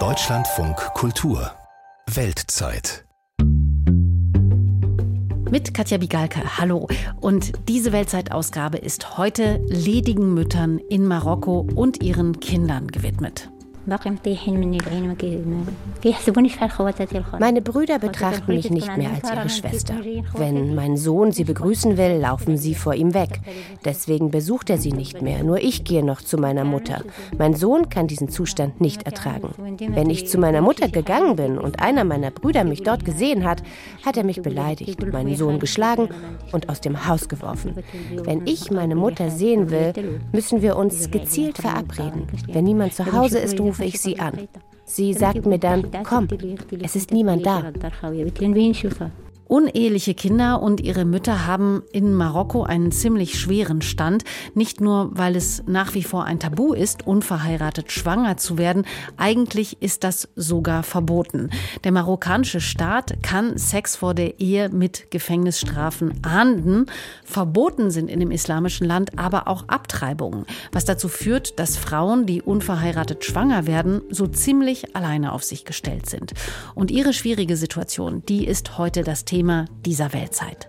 Deutschlandfunk Kultur Weltzeit mit Katja Bigalke. Hallo. Und diese Weltzeitausgabe ist heute ledigen Müttern in Marokko und ihren Kindern gewidmet. Meine Brüder betrachten mich nicht mehr als ihre Schwester. Wenn mein Sohn sie begrüßen will, laufen sie vor ihm weg. Deswegen besucht er sie nicht mehr. Nur ich gehe noch zu meiner Mutter. Mein Sohn kann diesen Zustand nicht ertragen. Wenn ich zu meiner Mutter gegangen bin und einer meiner Brüder mich dort gesehen hat, hat er mich beleidigt, meinen Sohn geschlagen und aus dem Haus geworfen. Wenn ich meine Mutter sehen will, müssen wir uns gezielt verabreden. Wenn niemand zu Hause ist, rufe rufe ich sie an. Sie sagt mir dann, komm, es ist niemand da. Uneheliche Kinder und ihre Mütter haben in Marokko einen ziemlich schweren Stand. Nicht nur, weil es nach wie vor ein Tabu ist, unverheiratet schwanger zu werden. Eigentlich ist das sogar verboten. Der marokkanische Staat kann Sex vor der Ehe mit Gefängnisstrafen ahnden. Verboten sind in dem islamischen Land aber auch Abtreibungen, was dazu führt, dass Frauen, die unverheiratet schwanger werden, so ziemlich alleine auf sich gestellt sind. Und ihre schwierige Situation, die ist heute das Thema Thema dieser Weltzeit.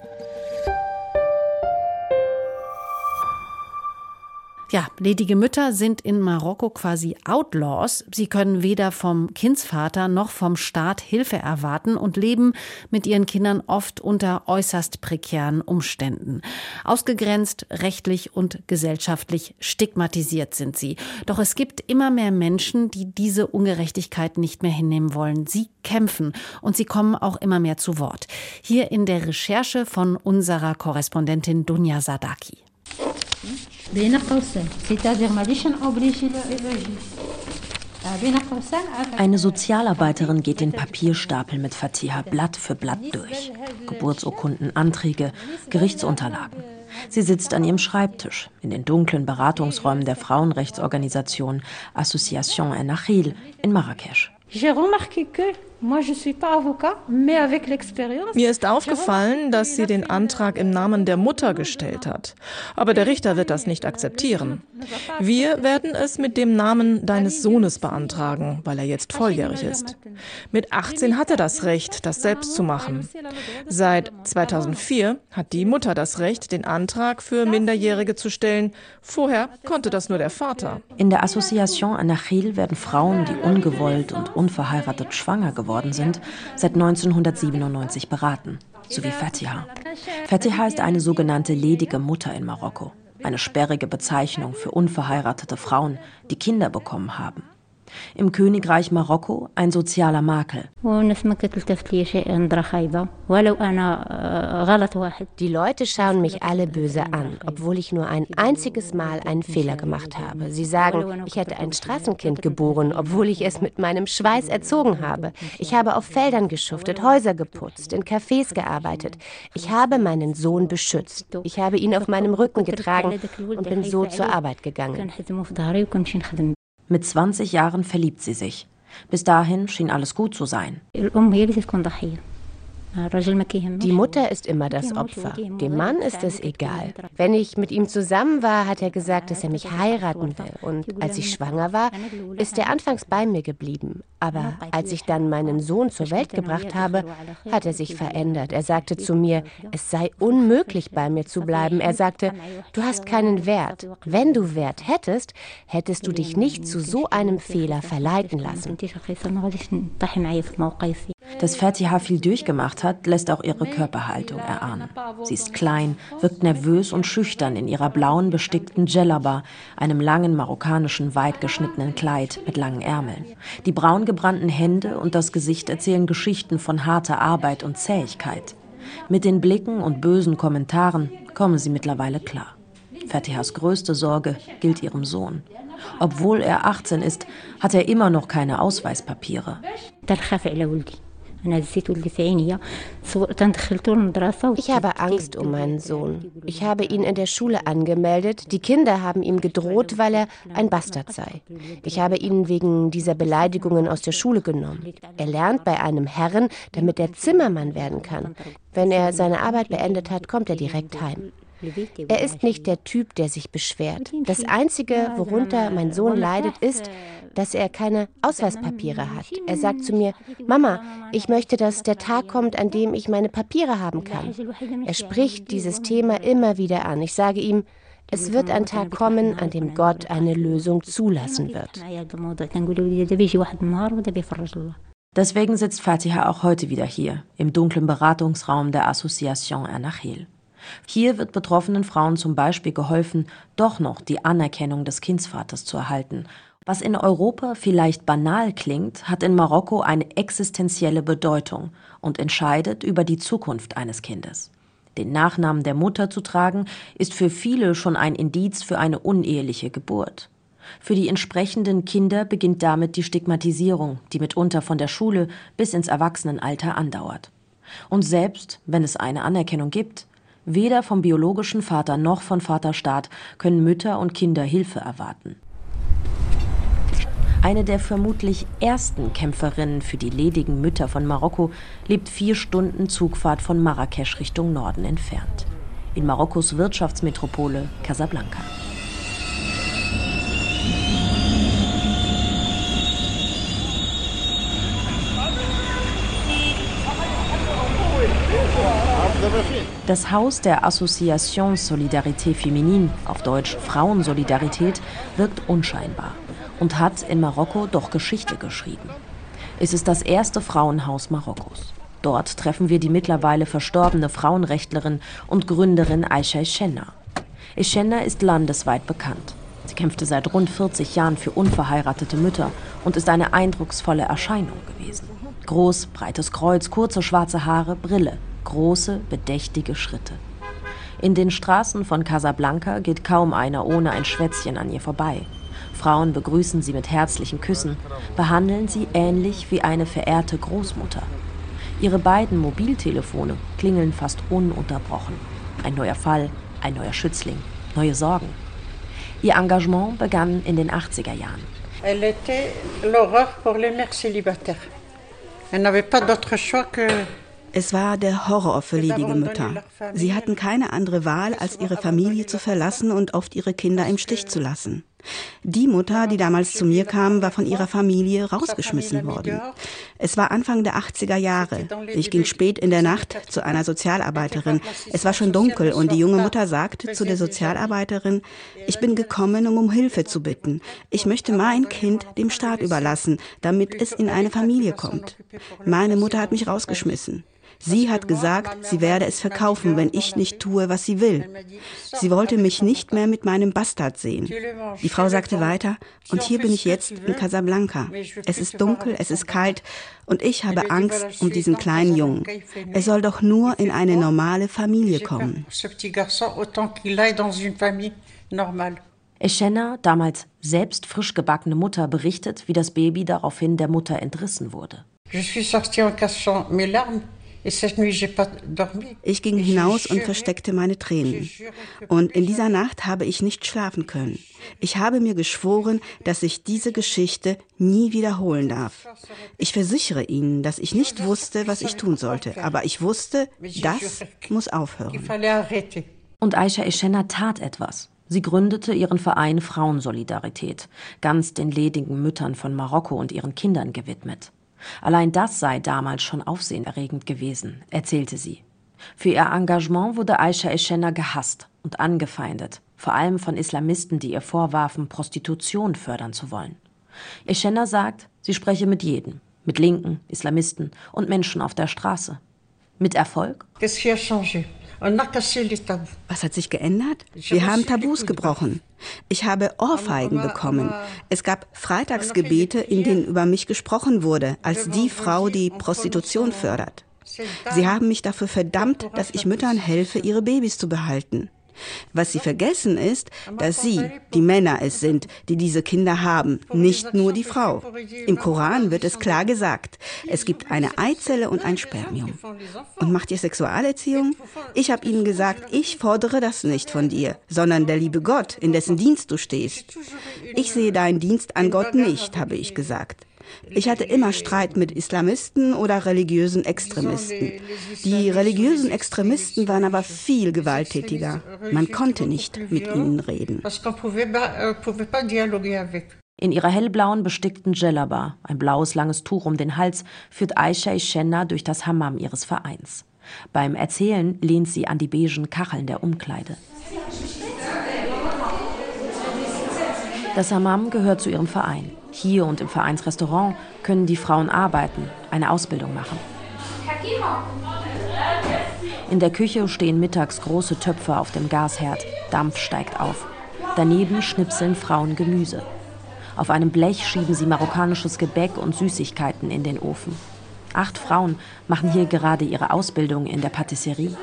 Ja, ledige Mütter sind in Marokko quasi Outlaws. Sie können weder vom Kindsvater noch vom Staat Hilfe erwarten und leben mit ihren Kindern oft unter äußerst prekären Umständen. Ausgegrenzt, rechtlich und gesellschaftlich stigmatisiert sind sie. Doch es gibt immer mehr Menschen, die diese Ungerechtigkeit nicht mehr hinnehmen wollen. Sie kämpfen und sie kommen auch immer mehr zu Wort. Hier in der Recherche von unserer Korrespondentin Dunja Sadaki. Eine Sozialarbeiterin geht den Papierstapel mit Fatiha Blatt für Blatt durch. Geburtsurkunden, Anträge, Gerichtsunterlagen. Sie sitzt an ihrem Schreibtisch in den dunklen Beratungsräumen der Frauenrechtsorganisation Association Enachil in Marrakesch. Mir ist aufgefallen, dass sie den Antrag im Namen der Mutter gestellt hat. Aber der Richter wird das nicht akzeptieren. Wir werden es mit dem Namen deines Sohnes beantragen, weil er jetzt volljährig ist. Mit 18 hat er das Recht, das selbst zu machen. Seit 2004 hat die Mutter das Recht, den Antrag für Minderjährige zu stellen. Vorher konnte das nur der Vater. In der Association Anachil werden Frauen, die ungewollt und unverheiratet schwanger geworden geworden sind, seit 1997 beraten, sowie Fatiha. Fatiha ist eine sogenannte ledige Mutter in Marokko, eine sperrige Bezeichnung für unverheiratete Frauen, die Kinder bekommen haben im Königreich Marokko ein sozialer Makel. Die Leute schauen mich alle böse an, obwohl ich nur ein einziges Mal einen Fehler gemacht habe. Sie sagen, ich hätte ein Straßenkind geboren, obwohl ich es mit meinem Schweiß erzogen habe. Ich habe auf Feldern geschuftet, Häuser geputzt, in Cafés gearbeitet. Ich habe meinen Sohn beschützt. Ich habe ihn auf meinem Rücken getragen und bin so zur Arbeit gegangen. Mit 20 Jahren verliebt sie sich. Bis dahin schien alles gut zu sein. Die Mutter ist immer das Opfer. Dem Mann ist es egal. Wenn ich mit ihm zusammen war, hat er gesagt, dass er mich heiraten will. Und als ich schwanger war, ist er anfangs bei mir geblieben. Aber als ich dann meinen Sohn zur Welt gebracht habe, hat er sich verändert. Er sagte zu mir, es sei unmöglich, bei mir zu bleiben. Er sagte, du hast keinen Wert. Wenn du Wert hättest, hättest du dich nicht zu so einem Fehler verleiten lassen. Dass Fatiha viel durchgemacht hat, lässt auch ihre Körperhaltung erahnen. Sie ist klein, wirkt nervös und schüchtern in ihrer blauen bestickten Djellaba, einem langen marokkanischen, weit geschnittenen Kleid mit langen Ärmeln. Die braun gebrannten Hände und das Gesicht erzählen Geschichten von harter Arbeit und Zähigkeit. Mit den Blicken und bösen Kommentaren kommen sie mittlerweile klar. Fatihas größte Sorge gilt ihrem Sohn. Obwohl er 18 ist, hat er immer noch keine Ausweispapiere. Ich habe Angst um meinen Sohn. Ich habe ihn in der Schule angemeldet. Die Kinder haben ihm gedroht, weil er ein Bastard sei. Ich habe ihn wegen dieser Beleidigungen aus der Schule genommen. Er lernt bei einem Herren, damit er Zimmermann werden kann. Wenn er seine Arbeit beendet hat, kommt er direkt heim. Er ist nicht der Typ, der sich beschwert. Das Einzige, worunter mein Sohn leidet, ist, dass er keine Ausweispapiere hat. Er sagt zu mir, Mama, ich möchte, dass der Tag kommt, an dem ich meine Papiere haben kann. Er spricht dieses Thema immer wieder an. Ich sage ihm, es wird ein Tag kommen, an dem Gott eine Lösung zulassen wird. Deswegen sitzt Fatiha auch heute wieder hier, im dunklen Beratungsraum der Association Ernachil. Hier wird betroffenen Frauen zum Beispiel geholfen, doch noch die Anerkennung des Kindsvaters zu erhalten. Was in Europa vielleicht banal klingt, hat in Marokko eine existenzielle Bedeutung und entscheidet über die Zukunft eines Kindes. Den Nachnamen der Mutter zu tragen, ist für viele schon ein Indiz für eine uneheliche Geburt. Für die entsprechenden Kinder beginnt damit die Stigmatisierung, die mitunter von der Schule bis ins Erwachsenenalter andauert. Und selbst wenn es eine Anerkennung gibt, weder vom biologischen Vater noch von Vaterstaat können Mütter und Kinder Hilfe erwarten. Eine der vermutlich ersten Kämpferinnen für die ledigen Mütter von Marokko lebt vier Stunden Zugfahrt von Marrakesch Richtung Norden entfernt. In Marokkos Wirtschaftsmetropole Casablanca. Das Haus der Association Solidarité Féminine, auf Deutsch Frauensolidarität, wirkt unscheinbar und hat in Marokko doch Geschichte geschrieben. Es ist das erste Frauenhaus Marokkos. Dort treffen wir die mittlerweile verstorbene Frauenrechtlerin und Gründerin Aisha Eschenna. Eschenna ist landesweit bekannt. Sie kämpfte seit rund 40 Jahren für unverheiratete Mütter und ist eine eindrucksvolle Erscheinung gewesen. Groß, breites Kreuz, kurze schwarze Haare, Brille, große, bedächtige Schritte. In den Straßen von Casablanca geht kaum einer ohne ein Schwätzchen an ihr vorbei. Frauen begrüßen sie mit herzlichen Küssen, behandeln sie ähnlich wie eine verehrte Großmutter. Ihre beiden Mobiltelefone klingeln fast ununterbrochen. Ein neuer Fall, ein neuer Schützling, neue Sorgen. Ihr Engagement begann in den 80er Jahren. Elle était l'horreur pour les mères célibataires. Elle n'avait pas d'autre choix que es war der Horror für ledige Mütter. Sie hatten keine andere Wahl, als ihre Familie zu verlassen und oft ihre Kinder im Stich zu lassen. Die Mutter, die damals zu mir kam, war von ihrer Familie rausgeschmissen worden. Es war Anfang der 80er Jahre. Ich ging spät in der Nacht zu einer Sozialarbeiterin. Es war schon dunkel und die junge Mutter sagte zu der Sozialarbeiterin, ich bin gekommen, um um Hilfe zu bitten. Ich möchte mein Kind dem Staat überlassen, damit es in eine Familie kommt. Meine Mutter hat mich rausgeschmissen. Sie hat gesagt, sie werde es verkaufen, wenn ich nicht tue, was sie will. Sie wollte mich nicht mehr mit meinem Bastard sehen. Die Frau sagte weiter, und hier bin ich jetzt in Casablanca. Es ist dunkel, es ist kalt und ich habe Angst um diesen kleinen Jungen. Er soll doch nur in eine normale Familie kommen. Eschenna, damals selbst frisch gebackene Mutter, berichtet, wie das Baby daraufhin der Mutter entrissen wurde. Je suis sortie en cachant mes larmes ich ging hinaus und versteckte meine Tränen. Und in dieser Nacht habe ich nicht schlafen können. Ich habe mir geschworen, dass ich diese Geschichte nie wiederholen darf. Ich versichere Ihnen, dass ich nicht wusste, was ich tun sollte, aber ich wusste, das muss aufhören. Und Aisha Eschenna tat etwas. Sie gründete ihren Verein Frauensolidarität, ganz den ledigen Müttern von Marokko und ihren Kindern gewidmet. Allein das sei damals schon aufsehenerregend gewesen, erzählte sie. Für ihr Engagement wurde Aisha Eschenna gehasst und angefeindet, vor allem von Islamisten, die ihr vorwarfen, Prostitution fördern zu wollen. Eschenna sagt, sie spreche mit jedem, mit Linken, Islamisten und Menschen auf der Straße. Mit Erfolg? Was hat sich geändert? Wir haben Tabus gebrochen. Ich habe Ohrfeigen bekommen. Es gab Freitagsgebete, in denen über mich gesprochen wurde, als die Frau, die Prostitution fördert. Sie haben mich dafür verdammt, dass ich Müttern helfe, ihre Babys zu behalten. Was sie vergessen ist, dass sie, die Männer es sind, die diese Kinder haben, nicht nur die Frau. Im Koran wird es klar gesagt, es gibt eine Eizelle und ein Spermium. Und macht ihr Sexualerziehung? Ich habe ihnen gesagt, ich fordere das nicht von dir, sondern der liebe Gott, in dessen Dienst du stehst. Ich sehe deinen Dienst an Gott nicht, habe ich gesagt. Ich hatte immer Streit mit Islamisten oder religiösen Extremisten. Die religiösen Extremisten waren aber viel gewalttätiger. Man konnte nicht mit ihnen reden. In ihrer hellblauen bestickten Djellaba, ein blaues langes Tuch um den Hals, führt Aisha Shenna durch das Hammam ihres Vereins. Beim Erzählen lehnt sie an die beigen Kacheln der Umkleide. Das Hammam gehört zu ihrem Verein. Hier und im Vereinsrestaurant können die Frauen arbeiten, eine Ausbildung machen. In der Küche stehen mittags große Töpfe auf dem Gasherd. Dampf steigt auf. Daneben schnipseln Frauen Gemüse. Auf einem Blech schieben sie marokkanisches Gebäck und Süßigkeiten in den Ofen. Acht Frauen machen hier gerade ihre Ausbildung in der Patisserie.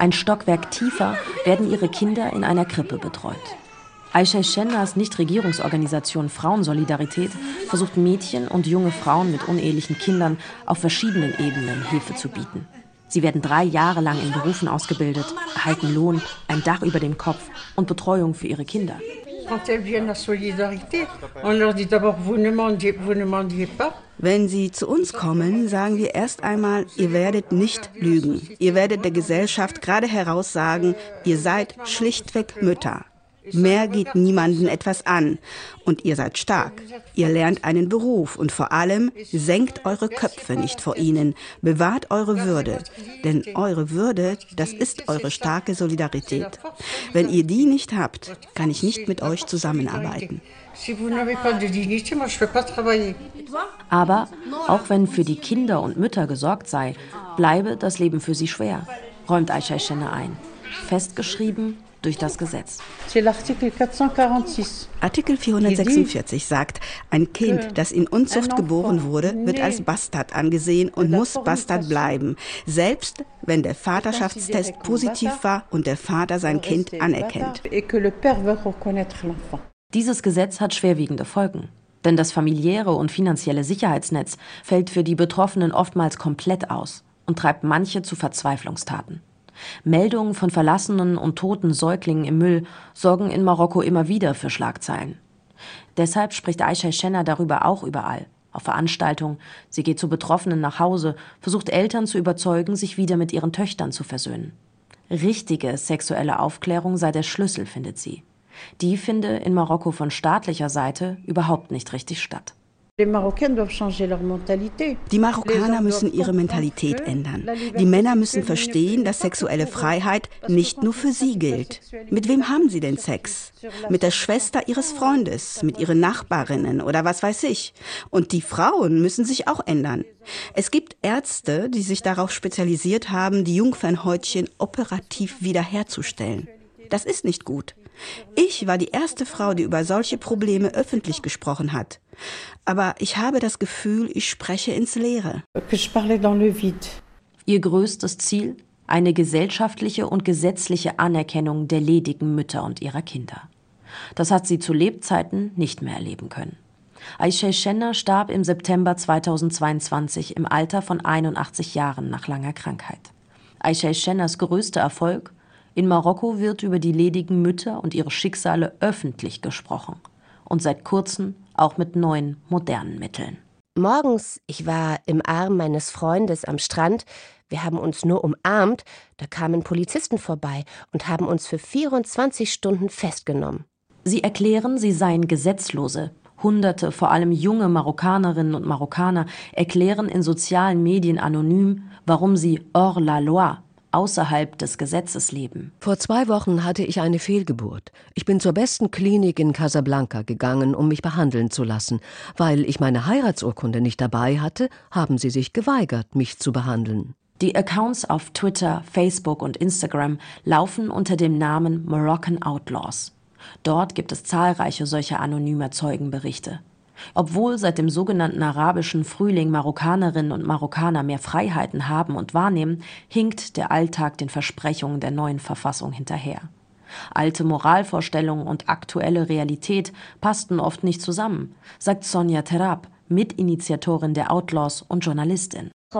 Ein Stockwerk tiefer werden ihre Kinder in einer Krippe betreut. Aisha Shennas Nichtregierungsorganisation Frauensolidarität versucht Mädchen und junge Frauen mit unehelichen Kindern auf verschiedenen Ebenen Hilfe zu bieten. Sie werden drei Jahre lang in Berufen ausgebildet, erhalten Lohn, ein Dach über dem Kopf und Betreuung für ihre Kinder. Wenn sie zu uns kommen, sagen wir erst einmal, ihr werdet nicht lügen. Ihr werdet der Gesellschaft gerade heraus sagen, ihr seid schlichtweg Mütter. Mehr geht niemanden etwas an. Und ihr seid stark. Ihr lernt einen Beruf und vor allem senkt eure Köpfe nicht vor ihnen. Bewahrt eure Würde. Denn eure Würde, das ist eure starke Solidarität. Wenn ihr die nicht habt, kann ich nicht mit euch zusammenarbeiten. Aber auch wenn für die Kinder und Mütter gesorgt sei, bleibe das Leben für sie schwer, räumt Aisha Shenne ein. Festgeschrieben durch das Gesetz. Artikel 446 sagt, ein Kind, das in Unzucht geboren wurde, wird als Bastard angesehen und muss Bastard bleiben, selbst wenn der Vaterschaftstest positiv war und der Vater sein Kind anerkennt. Dieses Gesetz hat schwerwiegende Folgen. Denn das familiäre und finanzielle Sicherheitsnetz fällt für die Betroffenen oftmals komplett aus und treibt manche zu Verzweiflungstaten. Meldungen von verlassenen und toten Säuglingen im Müll sorgen in Marokko immer wieder für Schlagzeilen. Deshalb spricht Aisha Schenner darüber auch überall. Auf Veranstaltungen, sie geht zu Betroffenen nach Hause, versucht Eltern zu überzeugen, sich wieder mit ihren Töchtern zu versöhnen. Richtige sexuelle Aufklärung sei der Schlüssel, findet sie. Die finde in Marokko von staatlicher Seite überhaupt nicht richtig statt. Die Marokkaner müssen ihre Mentalität ändern. Die Männer müssen verstehen, dass sexuelle Freiheit nicht nur für sie gilt. Mit wem haben sie denn Sex? Mit der Schwester ihres Freundes, mit ihren Nachbarinnen oder was weiß ich. Und die Frauen müssen sich auch ändern. Es gibt Ärzte, die sich darauf spezialisiert haben, die Jungfernhäutchen operativ wiederherzustellen. Das ist nicht gut. Ich war die erste Frau, die über solche Probleme öffentlich gesprochen hat. Aber ich habe das Gefühl, ich spreche ins Leere. Ihr größtes Ziel? Eine gesellschaftliche und gesetzliche Anerkennung der ledigen Mütter und ihrer Kinder. Das hat sie zu Lebzeiten nicht mehr erleben können. Aisha Schenner starb im September 2022 im Alter von 81 Jahren nach langer Krankheit. Aisha Schenners größter Erfolg in Marokko wird über die ledigen Mütter und ihre Schicksale öffentlich gesprochen und seit kurzem auch mit neuen, modernen Mitteln. Morgens, ich war im Arm meines Freundes am Strand, wir haben uns nur umarmt, da kamen Polizisten vorbei und haben uns für 24 Stunden festgenommen. Sie erklären, sie seien Gesetzlose. Hunderte, vor allem junge Marokkanerinnen und Marokkaner, erklären in sozialen Medien anonym, warum sie hors la loi, außerhalb des Gesetzes leben. Vor zwei Wochen hatte ich eine Fehlgeburt. Ich bin zur besten Klinik in Casablanca gegangen, um mich behandeln zu lassen. Weil ich meine Heiratsurkunde nicht dabei hatte, haben sie sich geweigert, mich zu behandeln. Die Accounts auf Twitter, Facebook und Instagram laufen unter dem Namen Moroccan Outlaws. Dort gibt es zahlreiche solcher anonymer Zeugenberichte. Obwohl seit dem sogenannten arabischen Frühling Marokkanerinnen und Marokkaner mehr Freiheiten haben und wahrnehmen, hinkt der Alltag den Versprechungen der neuen Verfassung hinterher. Alte Moralvorstellungen und aktuelle Realität passten oft nicht zusammen, sagt Sonja Terab, Mitinitiatorin der Outlaws und Journalistin. Euh,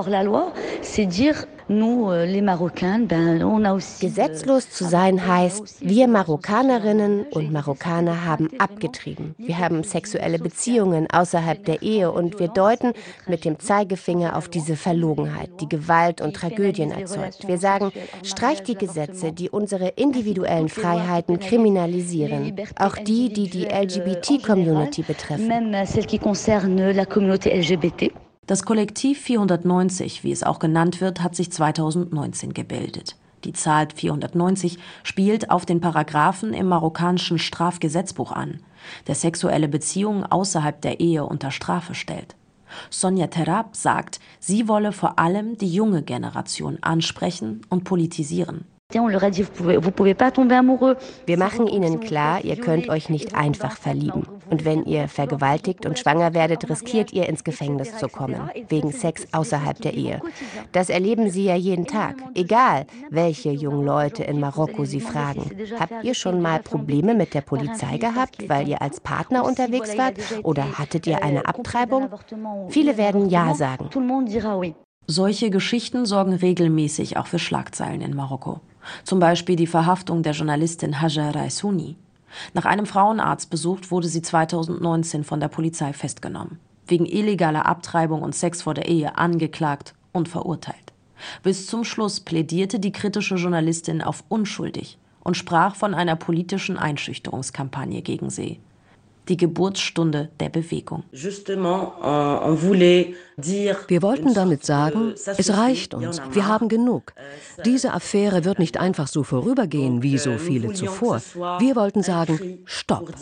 Gesetzlos zu sein heißt, wir Marokkanerinnen und Marokkaner haben abgetrieben. Wir haben sexuelle Beziehungen außerhalb der Ehe und wir deuten mit dem Zeigefinger auf diese Verlogenheit, die Gewalt und Tragödien erzeugt. Wir sagen, streicht die Gesetze, die unsere individuellen Freiheiten kriminalisieren, auch die, die die LGBT-Community betreffen. Das Kollektiv 490, wie es auch genannt wird, hat sich 2019 gebildet. Die Zahl 490 spielt auf den Paragraphen im marokkanischen Strafgesetzbuch an, der sexuelle Beziehungen außerhalb der Ehe unter Strafe stellt. Sonja Terab sagt, sie wolle vor allem die junge Generation ansprechen und politisieren. Wir machen ihnen klar, ihr könnt euch nicht einfach verlieben. Und wenn ihr vergewaltigt und schwanger werdet, riskiert ihr ins Gefängnis zu kommen, wegen Sex außerhalb der Ehe. Das erleben sie ja jeden Tag, egal welche jungen Leute in Marokko sie fragen. Habt ihr schon mal Probleme mit der Polizei gehabt, weil ihr als Partner unterwegs wart? Oder hattet ihr eine Abtreibung? Viele werden Ja sagen. Solche Geschichten sorgen regelmäßig auch für Schlagzeilen in Marokko. Zum Beispiel die Verhaftung der Journalistin Hajar Raisuni. Nach einem Frauenarztbesuch wurde sie 2019 von der Polizei festgenommen, wegen illegaler Abtreibung und Sex vor der Ehe angeklagt und verurteilt. Bis zum Schluss plädierte die kritische Journalistin auf unschuldig und sprach von einer politischen Einschüchterungskampagne gegen sie die Geburtsstunde der Bewegung. Wir wollten damit sagen, es reicht uns, wir haben genug. Diese Affäre wird nicht einfach so vorübergehen wie so viele zuvor. Wir wollten sagen, stopp.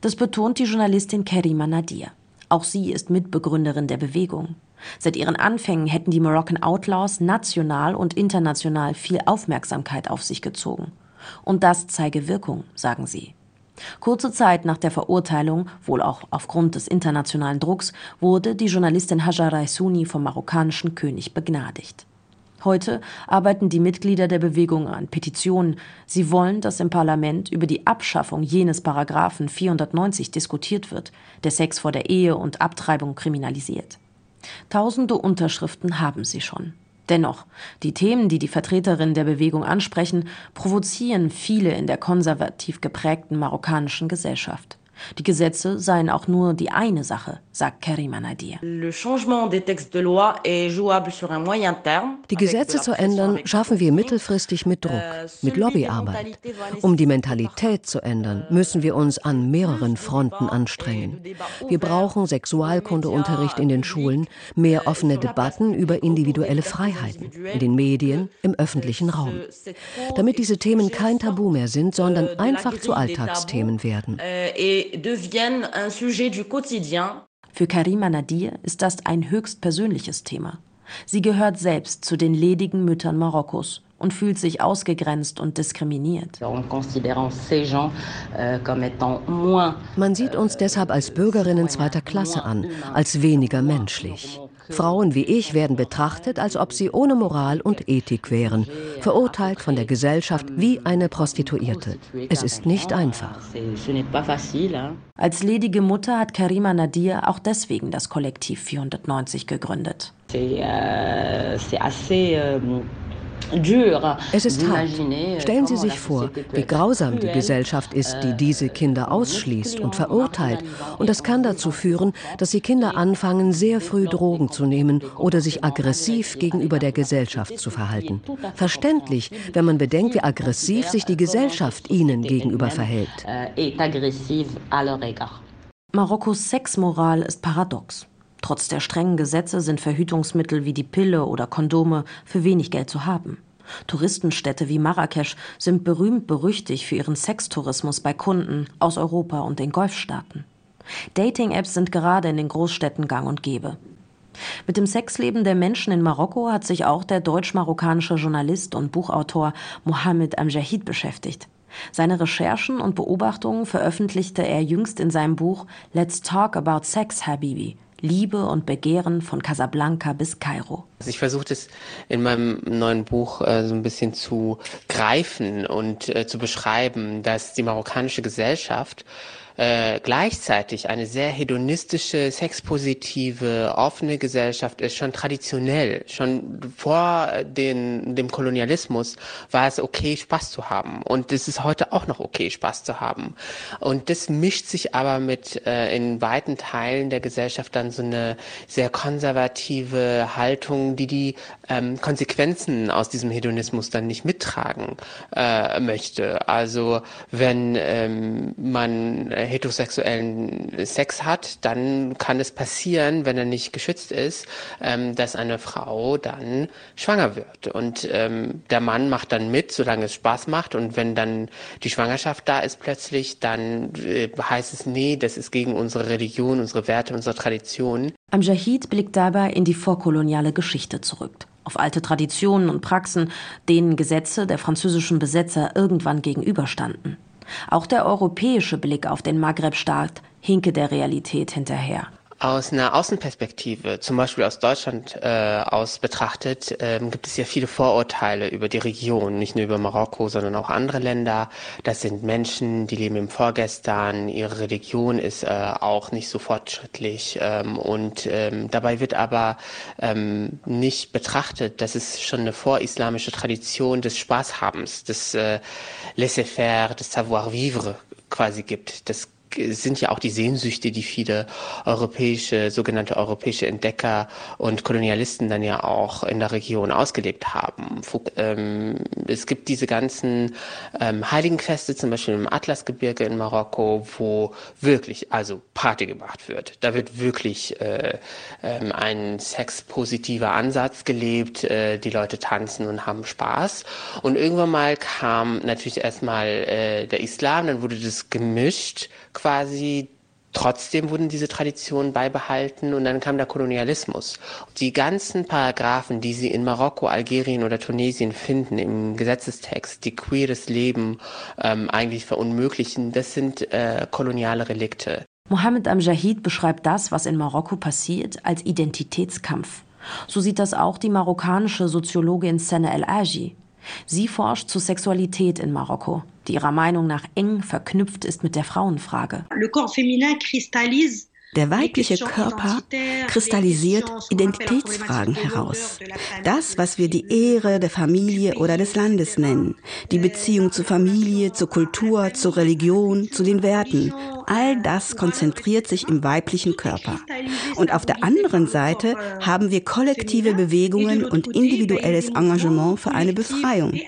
Das betont die Journalistin Kerima Nadir. Auch sie ist Mitbegründerin der Bewegung. Seit ihren Anfängen hätten die Moroccan Outlaws national und international viel Aufmerksamkeit auf sich gezogen. Und das zeige Wirkung, sagen sie. Kurze Zeit nach der Verurteilung, wohl auch aufgrund des internationalen Drucks, wurde die Journalistin Hajar Raisuni vom marokkanischen König begnadigt. Heute arbeiten die Mitglieder der Bewegung an Petitionen. Sie wollen, dass im Parlament über die Abschaffung jenes Paragraphen 490 diskutiert wird, der Sex vor der Ehe und Abtreibung kriminalisiert. Tausende Unterschriften haben sie schon. Dennoch, die Themen, die die Vertreterinnen der Bewegung ansprechen, provozieren viele in der konservativ geprägten marokkanischen Gesellschaft. Die Gesetze seien auch nur die eine Sache, sagt Karima Nadir. Die Gesetze zu ändern, schaffen wir mittelfristig mit Druck, euh, mit Lobbyarbeit. Um die Mentalität zu ändern, müssen wir uns an mehreren Fronten anstrengen. Wir brauchen Sexualkundeunterricht in den Schulen, mehr offene Debatten über individuelle Freiheiten, in den Medien, im öffentlichen Raum. Damit diese Themen kein Tabu mehr sind, sondern euh, einfach zu Alltagsthemen werden. Euh, deviennent un sujet du quotidien. Für Karima Nadir ist das ein höchst persönliches Thema. Sie gehört selbst zu den ledigen Müttern Marokkos und fühlt sich ausgegrenzt und diskriminiert. Euh, Man sieht uns deshalb als Bürgerinnen zweiter Klasse an, als weniger menschlich. Frauen wie ich werden betrachtet, als ob sie ohne Moral und Ethik wären, verurteilt von der Gesellschaft wie eine Prostituierte. Es ist nicht einfach. Als ledige Mutter hat Karima Nadir auch deswegen das Kollektiv 490 gegründet. Es ist hart. Stellen Sie sich vor, wie grausam die Gesellschaft ist, die diese Kinder ausschließt und verurteilt. Und das kann dazu führen, dass die Kinder anfangen, sehr früh Drogen zu nehmen oder sich aggressiv gegenüber der Gesellschaft zu verhalten. Verständlich, wenn man bedenkt, wie aggressiv sich die Gesellschaft ihnen gegenüber verhält. Marokkos Sexmoral ist paradox. Trotz der strengen Gesetze sind Verhütungsmittel wie die Pille oder Kondome für wenig Geld zu haben. Touristenstädte wie Marrakesch sind berühmt berüchtigt für ihren Sextourismus bei Kunden aus Europa und den Golfstaaten. Dating-Apps sind gerade in den Großstädten gang und gäbe. Mit dem Sexleben der Menschen in Marokko hat sich auch der deutsch-marokkanische Journalist und Buchautor Mohammed Amjahid beschäftigt. Seine Recherchen und Beobachtungen veröffentlichte er jüngst in seinem Buch Let's Talk About Sex, Habibi Liebe und Begehren von Casablanca bis Kairo. Also ich versuche das in meinem neuen Buch äh, so ein bisschen zu greifen und äh, zu beschreiben, dass die marokkanische Gesellschaft äh, gleichzeitig eine sehr hedonistische, sexpositive, offene Gesellschaft ist, schon traditionell, schon vor den, dem Kolonialismus war es okay, Spaß zu haben. Und es ist heute auch noch okay, Spaß zu haben. Und das mischt sich aber mit äh, in weiten Teilen der Gesellschaft dann so eine sehr konservative Haltung, die die ähm, Konsequenzen aus diesem Hedonismus dann nicht mittragen äh, möchte. Also wenn ähm, man heterosexuellen Sex hat, dann kann es passieren, wenn er nicht geschützt ist, ähm, dass eine Frau dann schwanger wird. Und ähm, der Mann macht dann mit, solange es Spaß macht. Und wenn dann die Schwangerschaft da ist plötzlich, dann äh, heißt es, nee, das ist gegen unsere Religion, unsere Werte, unsere Tradition. Amjahid blickt dabei in die vorkoloniale Geschichte zurück auf alte Traditionen und Praxen, denen Gesetze der französischen Besetzer irgendwann gegenüberstanden. Auch der europäische Blick auf den Maghreb-Staat hinke der Realität hinterher. Aus einer Außenperspektive, zum Beispiel aus Deutschland äh, aus betrachtet, ähm, gibt es ja viele Vorurteile über die Region, nicht nur über Marokko, sondern auch andere Länder. Das sind Menschen, die leben im Vorgestern, ihre Religion ist äh, auch nicht so fortschrittlich ähm, und ähm, dabei wird aber ähm, nicht betrachtet, dass es schon eine vorislamische Tradition des Spaßhabens, des äh, Laissez-faire, des Savoir-vivre quasi gibt. Das sind ja auch die Sehnsüchte, die viele europäische, sogenannte europäische Entdecker und Kolonialisten dann ja auch in der Region ausgelebt haben. Ähm, es gibt diese ganzen ähm, Heiligenfeste, zum Beispiel im Atlasgebirge in Marokko, wo wirklich also Party gemacht wird. Da wird wirklich äh, ähm, ein sexpositiver Ansatz gelebt. Äh, die Leute tanzen und haben Spaß. Und irgendwann mal kam natürlich erstmal äh, der Islam, dann wurde das gemischt quasi Trotzdem wurden diese Traditionen beibehalten und dann kam der Kolonialismus. Die ganzen Paragraphen, die Sie in Marokko, Algerien oder Tunesien finden im Gesetzestext, die queeres Leben ähm, eigentlich verunmöglichen, das sind äh, koloniale Relikte. Mohammed Amjahid beschreibt das, was in Marokko passiert, als Identitätskampf. So sieht das auch die marokkanische Soziologin Sene El Aji. Sie forscht zur Sexualität in Marokko, die ihrer Meinung nach eng verknüpft ist mit der Frauenfrage. Le corps féminin cristallise der weibliche Körper kristallisiert Identitätsfragen heraus. Das, was wir die Ehre der Familie oder des Landes nennen, die Beziehung zur Familie, zur Kultur, zur Religion, zu den Werten, all das konzentriert sich im weiblichen Körper. Und auf der anderen Seite haben wir kollektive Bewegungen und individuelles Engagement für eine Befreiung.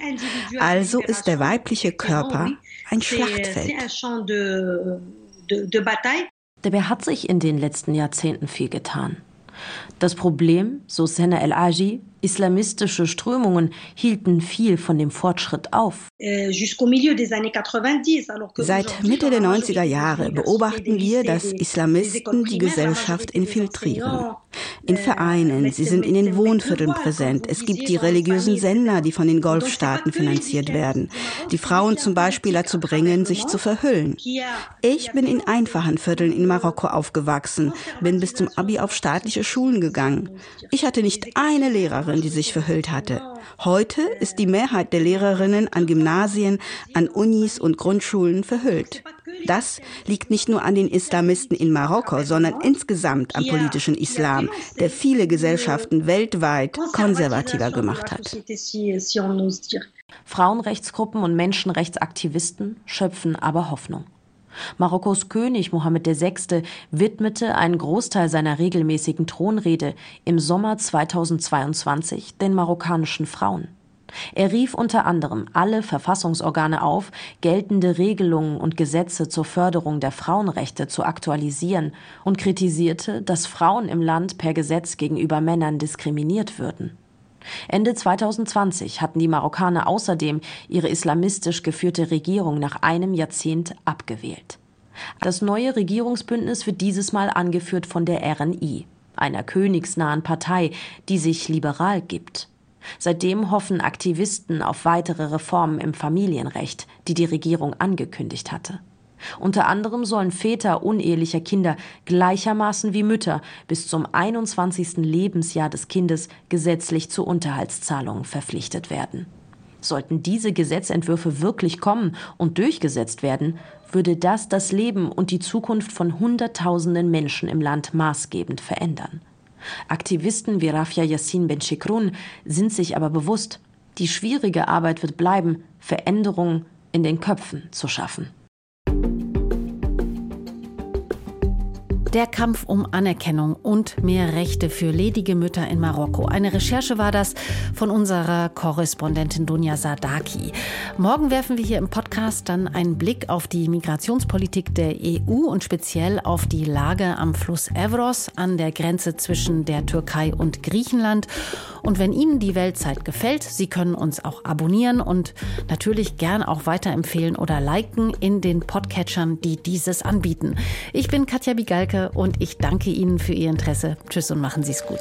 Also ist der weibliche Körper ein Schlachtfeld. Dabei hat sich in den letzten Jahrzehnten viel getan. Das Problem, so Sena El Aji, Islamistische Strömungen hielten viel von dem Fortschritt auf. Äh, Seit Mitte der 90er Jahre beobachten wir, dass Islamisten die Gesellschaft infiltrieren. In Vereinen, sie sind in den Wohnvierteln präsent. Es gibt die religiösen Sender, die von den Golfstaaten finanziert werden, die Frauen zum Beispiel dazu bringen, sich zu verhüllen. Ich bin in einfachen Vierteln in Marokko aufgewachsen, bin bis zum Abi auf staatliche Schulen gegangen. Ich hatte nicht eine Lehrerin, Lehrerin, die sich verhüllt hatte. Heute ist die Mehrheit der Lehrerinnen an Gymnasien, an Unis und Grundschulen verhüllt. Das liegt nicht nur an den Islamisten in Marokko, sondern insgesamt am politischen Islam, der viele Gesellschaften weltweit konservativer gemacht hat. Frauenrechtsgruppen und Menschenrechtsaktivisten schöpfen aber Hoffnung. Marokkos König Mohammed VI. widmete einen Großteil seiner regelmäßigen Thronrede im Sommer 2022 den marokkanischen Frauen. Er rief unter anderem alle Verfassungsorgane auf, geltende Regelungen und Gesetze zur Förderung der Frauenrechte zu aktualisieren und kritisierte, dass Frauen im Land per Gesetz gegenüber Männern diskriminiert würden. Ende 2020 hatten die Marokkaner außerdem ihre islamistisch geführte Regierung nach einem Jahrzehnt abgewählt. Das neue Regierungsbündnis wird dieses Mal angeführt von der RNI, einer königsnahen Partei, die sich liberal gibt. Seitdem hoffen Aktivisten auf weitere Reformen im Familienrecht, die die Regierung angekündigt hatte. Unter anderem sollen Väter unehelicher Kinder gleichermaßen wie Mütter bis zum 21. Lebensjahr des Kindes gesetzlich zu Unterhaltszahlungen verpflichtet werden. Sollten diese Gesetzentwürfe wirklich kommen und durchgesetzt werden, würde das das Leben und die Zukunft von Hunderttausenden Menschen im Land maßgebend verändern. Aktivisten wie Rafia Yassin Ben-Shikrun sind sich aber bewusst, die schwierige Arbeit wird bleiben, Veränderungen in den Köpfen zu schaffen. Der Kampf um Anerkennung und mehr Rechte für ledige Mütter in Marokko. Eine Recherche war das von unserer Korrespondentin Dunja Sadaki. Morgen werfen wir hier im Podcast dann einen Blick auf die Migrationspolitik der EU und speziell auf die Lage am Fluss Evros an der Grenze zwischen der Türkei und Griechenland. Und wenn Ihnen die Weltzeit gefällt, Sie können uns auch abonnieren und natürlich gern auch weiterempfehlen oder liken in den Podcatchern, die dieses anbieten. Ich bin Katja Bigalke und ich danke Ihnen für Ihr Interesse. Tschüss und machen Sie es gut.